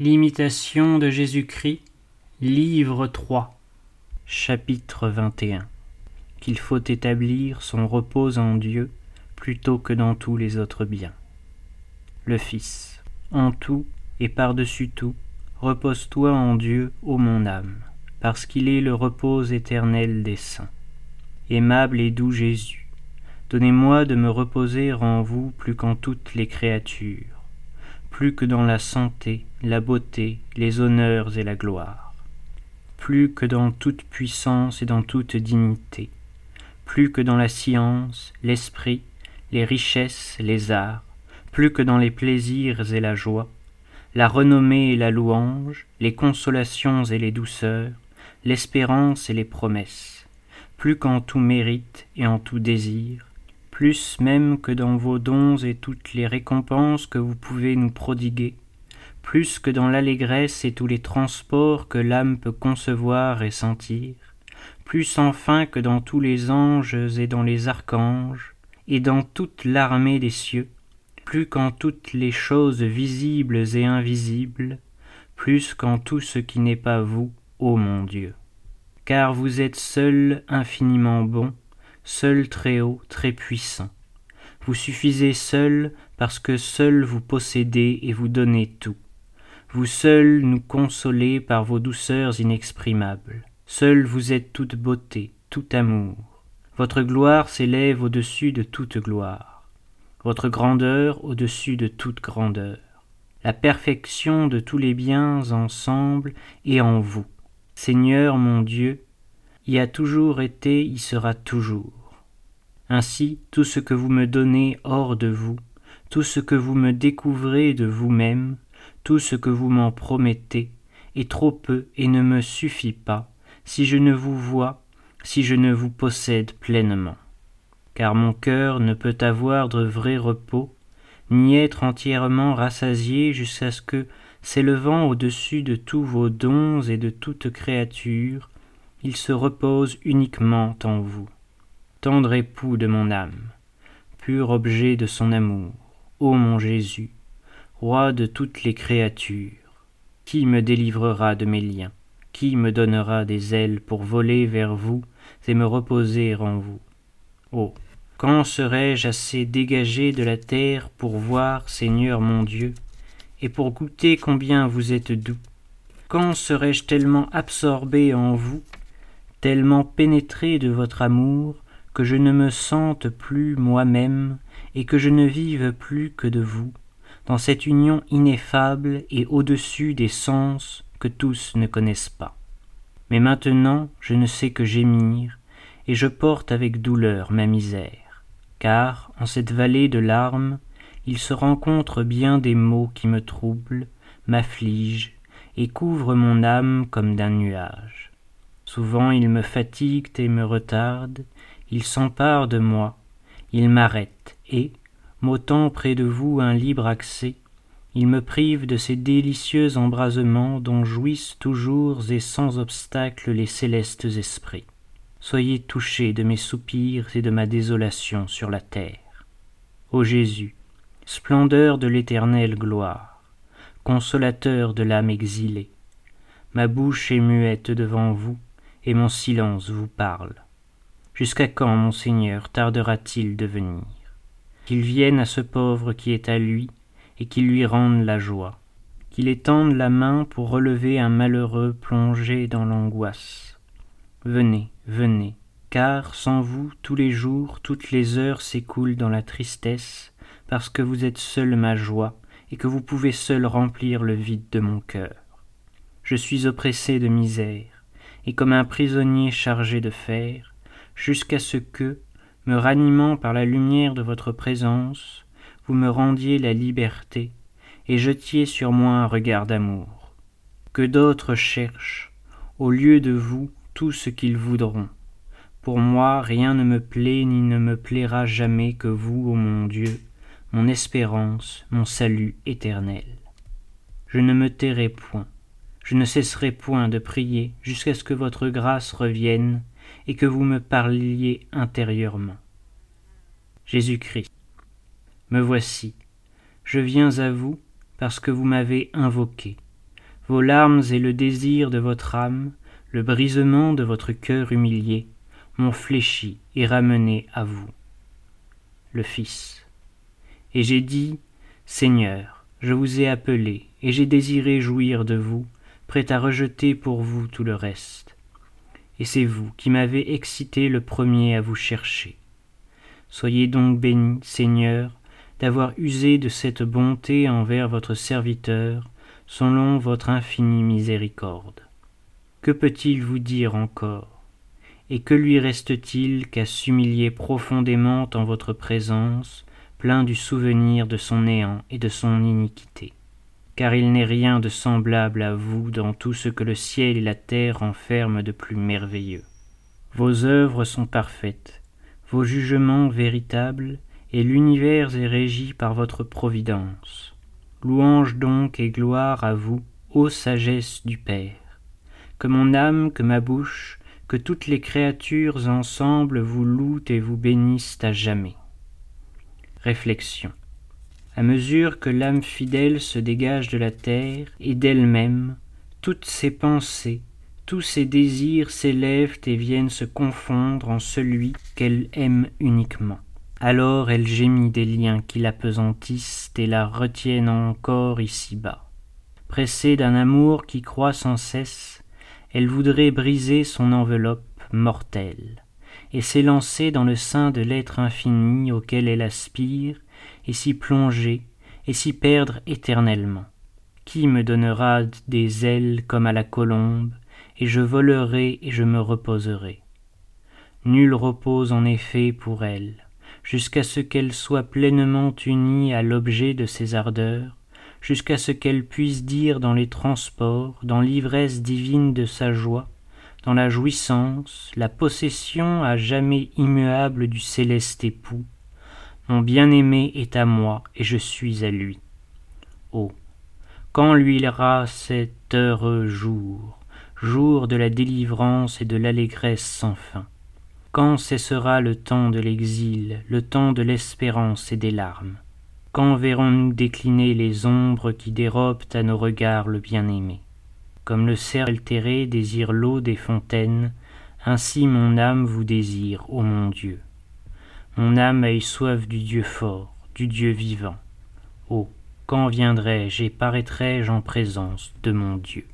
L'imitation de Jésus-Christ, livre 3, chapitre 21. Qu'il faut établir son repos en Dieu plutôt que dans tous les autres biens. Le Fils, en tout et par-dessus tout, repose-toi en Dieu, ô mon âme, parce qu'il est le repos éternel des saints. Aimable et doux Jésus, donnez-moi de me reposer en vous plus qu'en toutes les créatures plus que dans la santé, la beauté, les honneurs et la gloire, plus que dans toute puissance et dans toute dignité, plus que dans la science, l'esprit, les richesses, les arts, plus que dans les plaisirs et la joie, la renommée et la louange, les consolations et les douceurs, l'espérance et les promesses, plus qu'en tout mérite et en tout désir, plus même que dans vos dons et toutes les récompenses que vous pouvez nous prodiguer, plus que dans l'allégresse et tous les transports que l'âme peut concevoir et sentir, plus enfin que dans tous les anges et dans les archanges, et dans toute l'armée des cieux, plus qu'en toutes les choses visibles et invisibles, plus qu'en tout ce qui n'est pas vous, ô mon Dieu. Car vous êtes seul infiniment bon, seul très haut, très puissant. Vous suffisez seul parce que seul vous possédez et vous donnez tout. Vous seul nous consolez par vos douceurs inexprimables. Seul vous êtes toute beauté, tout amour. Votre gloire s'élève au-dessus de toute gloire. Votre grandeur au-dessus de toute grandeur. La perfection de tous les biens ensemble est en vous. Seigneur mon Dieu, y a toujours été, y sera toujours. Ainsi, tout ce que vous me donnez hors de vous, tout ce que vous me découvrez de vous-même, tout ce que vous m'en promettez, est trop peu et ne me suffit pas, si je ne vous vois, si je ne vous possède pleinement. Car mon cœur ne peut avoir de vrai repos, ni être entièrement rassasié jusqu'à ce que, s'élevant au-dessus de tous vos dons et de toute créature, il se repose uniquement en vous tendre époux de mon âme, pur objet de son amour, ô mon Jésus, roi de toutes les créatures, qui me délivrera de mes liens, qui me donnera des ailes pour voler vers vous et me reposer en vous. Oh. Quand serai-je assez dégagé de la terre pour voir, Seigneur mon Dieu, et pour goûter combien vous êtes doux? Quand serai-je tellement absorbé en vous, tellement pénétré de votre amour, que je ne me sente plus moi-même et que je ne vive plus que de vous, dans cette union ineffable et au-dessus des sens que tous ne connaissent pas. Mais maintenant je ne sais que gémir, et je porte avec douleur ma misère, car, en cette vallée de larmes, il se rencontre bien des maux qui me troublent, m'affligent, et couvrent mon âme comme d'un nuage. Souvent ils me fatiguent et me retardent, il s'empare de moi, il m'arrête, et, m'ôtant près de vous un libre accès, il me prive de ces délicieux embrasements dont jouissent toujours et sans obstacle les célestes esprits. Soyez touchés de mes soupirs et de ma désolation sur la terre. Ô Jésus, splendeur de l'éternelle gloire, consolateur de l'âme exilée, ma bouche est muette devant vous, et mon silence vous parle. Jusqu'à quand, mon Seigneur, tardera-t-il de venir? Qu'il vienne à ce pauvre qui est à lui, et qu'il lui rende la joie, qu'il étende la main pour relever un malheureux plongé dans l'angoisse. Venez, venez, car sans vous, tous les jours, toutes les heures s'écoulent dans la tristesse, parce que vous êtes seul ma joie, et que vous pouvez seul remplir le vide de mon cœur. Je suis oppressé de misère, et comme un prisonnier chargé de fer, jusqu'à ce que, me ranimant par la lumière de votre présence, vous me rendiez la liberté et jetiez sur moi un regard d'amour. Que d'autres cherchent, au lieu de vous, tout ce qu'ils voudront. Pour moi, rien ne me plaît ni ne me plaira jamais que vous, ô mon Dieu, mon espérance, mon salut éternel. Je ne me tairai point, je ne cesserai point de prier jusqu'à ce que votre grâce revienne et que vous me parliez intérieurement. Jésus-Christ, me voici, je viens à vous parce que vous m'avez invoqué, vos larmes et le désir de votre âme, le brisement de votre cœur humilié, m'ont fléchi et ramené à vous. Le Fils. Et j'ai dit, Seigneur, je vous ai appelé, et j'ai désiré jouir de vous, prêt à rejeter pour vous tout le reste. Et c'est vous qui m'avez excité le premier à vous chercher. Soyez donc béni, Seigneur, d'avoir usé de cette bonté envers votre serviteur, selon votre infinie miséricorde. Que peut-il vous dire encore? Et que lui reste-t-il qu'à s'humilier profondément en votre présence, plein du souvenir de son néant et de son iniquité? Car il n'est rien de semblable à vous dans tout ce que le ciel et la terre renferment de plus merveilleux. Vos œuvres sont parfaites, vos jugements véritables, et l'univers est régi par votre providence. Louange donc et gloire à vous, ô sagesse du Père. Que mon âme, que ma bouche, que toutes les créatures ensemble vous louent et vous bénissent à jamais. Réflexion. À mesure que l'âme fidèle se dégage de la terre et d'elle-même, toutes ses pensées, tous ses désirs s'élèvent et viennent se confondre en celui qu'elle aime uniquement. Alors elle gémit des liens qui l'apesantissent et la retiennent encore ici-bas. Pressée d'un amour qui croît sans cesse, elle voudrait briser son enveloppe mortelle, et s'élancer dans le sein de l'être infini auquel elle aspire, et s'y plonger, et s'y perdre éternellement. Qui me donnera des ailes comme à la colombe, et je volerai et je me reposerai? Nul repose en effet pour elle, jusqu'à ce qu'elle soit pleinement unie à l'objet de ses ardeurs, jusqu'à ce qu'elle puisse dire dans les transports, dans l'ivresse divine de sa joie, dans la jouissance, la possession à jamais immuable du céleste époux, mon bien-aimé est à moi, et je suis à lui. Oh. Quand luira cet heureux jour, jour de la délivrance et de l'allégresse sans fin? Quand cessera le temps de l'exil, le temps de l'espérance et des larmes? Quand verrons-nous décliner les ombres qui dérobent à nos regards le bien-aimé? Comme le cerf altéré désire l'eau des fontaines, ainsi mon âme vous désire, ô mon Dieu. Mon âme a soif du Dieu fort, du Dieu vivant. Oh, quand viendrai-je et paraîtrai-je en présence de mon Dieu?